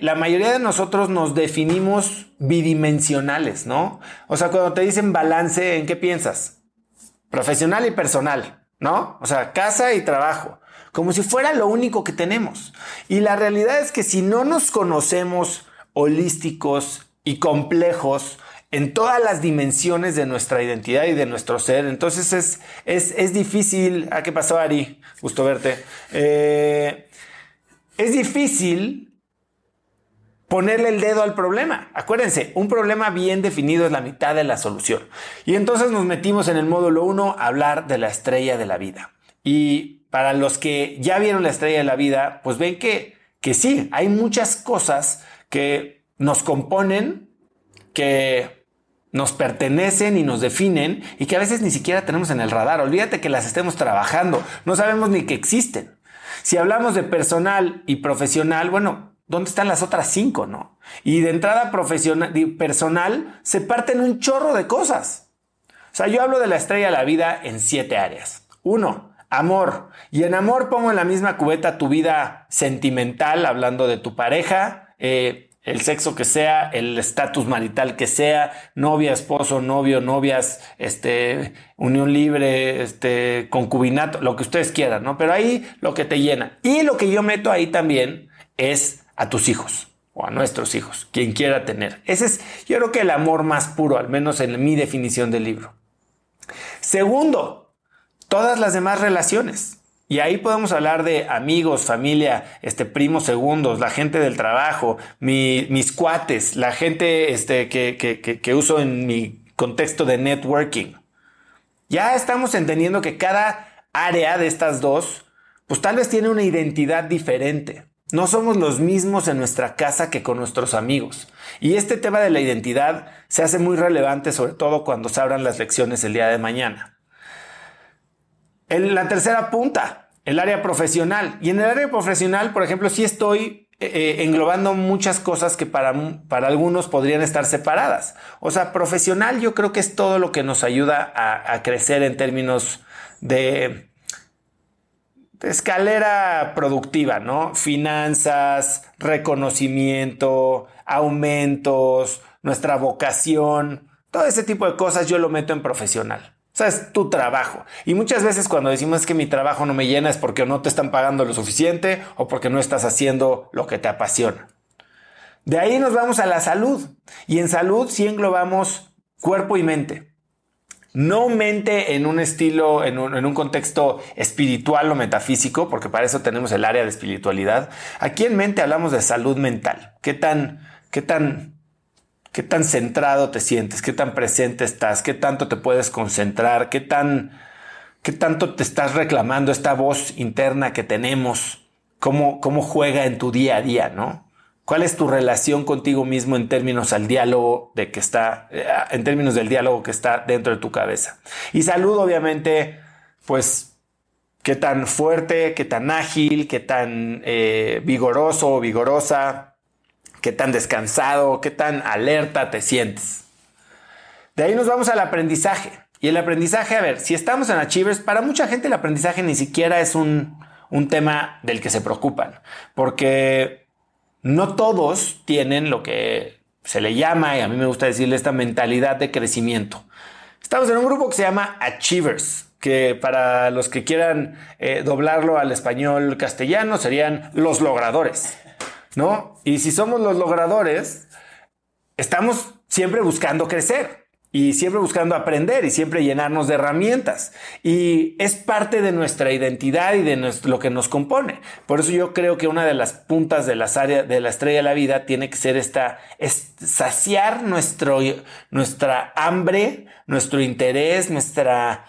la mayoría de nosotros nos definimos bidimensionales, ¿no? O sea, cuando te dicen balance, ¿en qué piensas? Profesional y personal, ¿no? O sea, casa y trabajo, como si fuera lo único que tenemos. Y la realidad es que si no nos conocemos holísticos y complejos, en todas las dimensiones de nuestra identidad y de nuestro ser. Entonces es, es, difícil. ¿A qué pasó, Ari? Gusto verte. Eh, es difícil ponerle el dedo al problema. Acuérdense, un problema bien definido es la mitad de la solución. Y entonces nos metimos en el módulo 1 a hablar de la estrella de la vida. Y para los que ya vieron la estrella de la vida, pues ven que, que sí, hay muchas cosas que nos componen, que nos pertenecen y nos definen y que a veces ni siquiera tenemos en el radar. Olvídate que las estemos trabajando, no sabemos ni que existen. Si hablamos de personal y profesional, bueno, ¿dónde están las otras cinco, no? Y de entrada profesional, personal se parten un chorro de cosas. O sea, yo hablo de la estrella de la vida en siete áreas. Uno, amor. Y en amor pongo en la misma cubeta tu vida sentimental, hablando de tu pareja, eh, el sexo que sea, el estatus marital que sea, novia, esposo, novio, novias, este, unión libre, este, concubinato, lo que ustedes quieran, ¿no? Pero ahí lo que te llena. Y lo que yo meto ahí también es a tus hijos o a nuestros hijos, quien quiera tener. Ese es, yo creo que el amor más puro, al menos en mi definición del libro. Segundo, todas las demás relaciones. Y ahí podemos hablar de amigos, familia, este, primos segundos, la gente del trabajo, mis cuates, la gente este, que, que, que uso en mi contexto de networking. Ya estamos entendiendo que cada área de estas dos, pues tal vez tiene una identidad diferente. No somos los mismos en nuestra casa que con nuestros amigos. Y este tema de la identidad se hace muy relevante, sobre todo cuando se abran las lecciones el día de mañana. En la tercera punta, el área profesional. Y en el área profesional, por ejemplo, sí estoy eh, eh, englobando muchas cosas que para, para algunos podrían estar separadas. O sea, profesional yo creo que es todo lo que nos ayuda a, crecer en términos de, escalera productiva, ¿no? Finanzas, reconocimiento, aumentos, nuestra vocación, todo ese tipo de cosas yo lo meto en profesional. O sea, es tu trabajo. Y muchas veces cuando decimos que mi trabajo no me llena es porque no te están pagando lo suficiente o porque no estás haciendo lo que te apasiona. De ahí nos vamos a la salud. Y en salud sí englobamos cuerpo y mente. No mente en un estilo, en un, contexto espiritual o metafísico, porque para eso tenemos el área de espiritualidad. Aquí en mente hablamos de salud mental. ¿Qué tan, qué tan qué tan centrado te sientes, qué tan presente estás, qué tanto te puedes concentrar, qué tan qué tanto te estás reclamando esta voz interna que tenemos, cómo, cómo juega en tu día a día, ¿no? ¿Cuál es tu relación contigo mismo en términos al diálogo de que está, eh, en términos del diálogo que está dentro de tu cabeza? Y salud, obviamente, pues, qué tan fuerte, qué tan ágil, qué tan eh, vigoroso o vigorosa, qué tan descansado, qué tan alerta te sientes. De ahí nos vamos al aprendizaje. Y el aprendizaje, a ver, si estamos en Achievers, para mucha gente el aprendizaje ni siquiera es un, un tema del que se preocupan, porque no todos tienen lo que se le llama, y a mí me gusta decirle, esta mentalidad de crecimiento. Estamos en un grupo que se llama Achievers, que para los que quieran eh, doblarlo al español castellano serían los logradores. ¿no? Y si somos los logradores, estamos siempre buscando crecer y siempre buscando aprender y siempre llenarnos de herramientas. Y es parte de nuestra identidad y de lo que nos compone. Por eso yo creo que una de las puntas de las de la estrella de la vida tiene que ser esta, es saciar nuestro, nuestra hambre, nuestro interés, nuestra,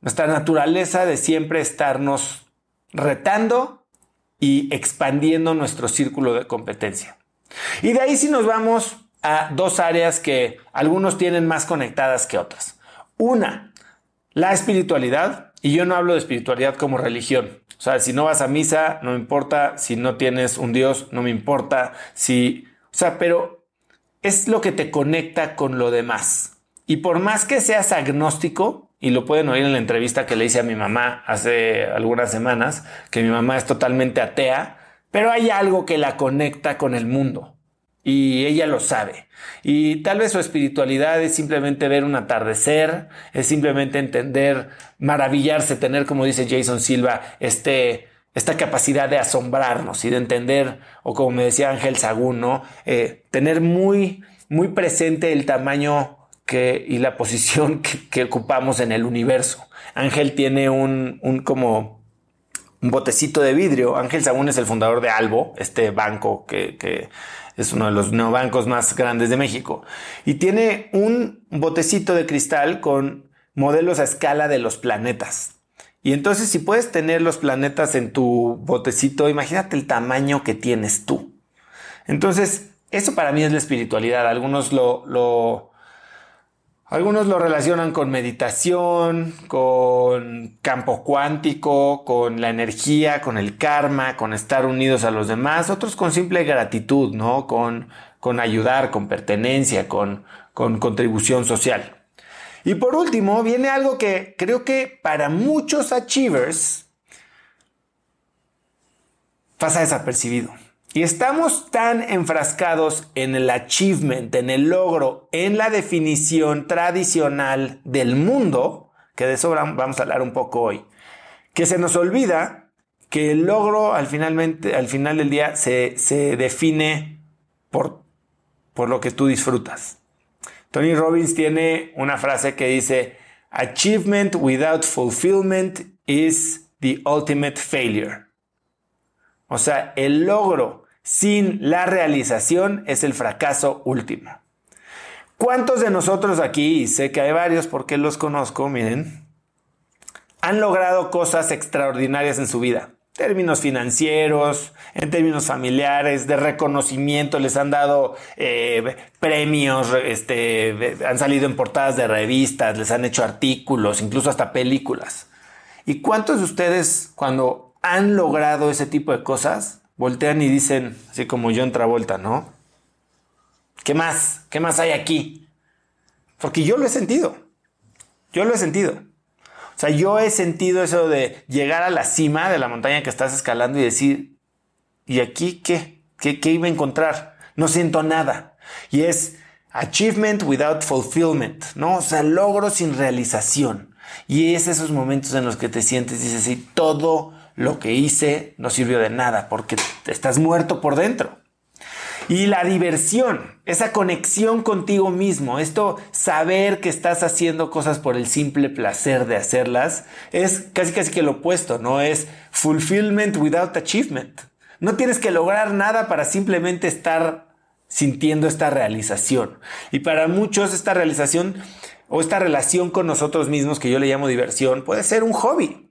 nuestra naturaleza de siempre estarnos retando y expandiendo nuestro círculo de competencia. Y de ahí si nos vamos a dos áreas que algunos tienen más conectadas que otras. Una, la espiritualidad. Y yo no hablo de espiritualidad como religión. O sea, si no vas a misa, no me importa. Si no tienes un Dios, no me importa. Si, o sea, pero es lo que te conecta con lo demás. Y por más que seas agnóstico, y lo pueden oír en la entrevista que le hice a mi mamá hace algunas semanas, que mi mamá es totalmente atea, pero hay algo que la conecta con el mundo y ella lo sabe. Y tal vez su espiritualidad es simplemente ver un atardecer, es simplemente entender, maravillarse, tener, como dice Jason Silva, este, esta capacidad de asombrarnos y de entender, o como me decía Ángel Sagún, ¿no? Eh, tener muy, muy presente el tamaño que, y la posición que, ocupamos en el universo. Ángel tiene un, un como un botecito de vidrio. Ángel Sagún es el fundador de Albo, este banco que, que es uno de los neobancos más grandes de México. Y tiene un botecito de cristal con modelos a escala de los planetas. Y entonces si puedes tener los planetas en tu botecito, imagínate el tamaño que tienes tú. Entonces, eso para mí es la espiritualidad. Algunos lo, lo algunos lo relacionan con meditación, con campo cuántico, con la energía, con el karma, con estar unidos a los demás, otros con simple gratitud, ¿no? Con, con ayudar, con pertenencia, con, con contribución social. Y por último, viene algo que creo que para muchos achievers pasa desapercibido. Y estamos tan enfrascados en el achievement, en el logro, en la definición tradicional del mundo, que de eso vamos a hablar un poco hoy, que se nos olvida que el logro al, finalmente, al final del día se, se define por, por lo que tú disfrutas. Tony Robbins tiene una frase que dice, Achievement without fulfillment is the ultimate failure. O sea, el logro sin la realización es el fracaso último. ¿Cuántos de nosotros aquí, y sé que hay varios porque los conozco, miren, han logrado cosas extraordinarias en su vida? términos financieros, en términos familiares, de reconocimiento, les han dado eh, premios, este, han salido en portadas de revistas, les han hecho artículos, incluso hasta películas. ¿Y cuántos de ustedes cuando han logrado ese tipo de cosas voltean y dicen, así como yo en Travolta, ¿no? ¿Qué más? ¿Qué más hay aquí? Porque yo lo he sentido. Yo lo he sentido. O sea, yo he sentido eso de llegar a la cima de la montaña que estás escalando y decir, ¿y aquí qué? ¿Qué, qué iba a encontrar? No siento nada. Y es achievement without fulfillment, ¿no? O sea, logro sin realización. Y es esos momentos en los que te sientes y dices, sí, todo lo que hice no sirvió de nada porque estás muerto por dentro. Y la diversión, esa conexión contigo mismo, esto saber que estás haciendo cosas por el simple placer de hacerlas, es casi casi que lo opuesto, no es fulfillment without achievement. No tienes que lograr nada para simplemente estar sintiendo esta realización. Y para muchos esta realización o esta relación con nosotros mismos que yo le llamo diversión puede ser un hobby.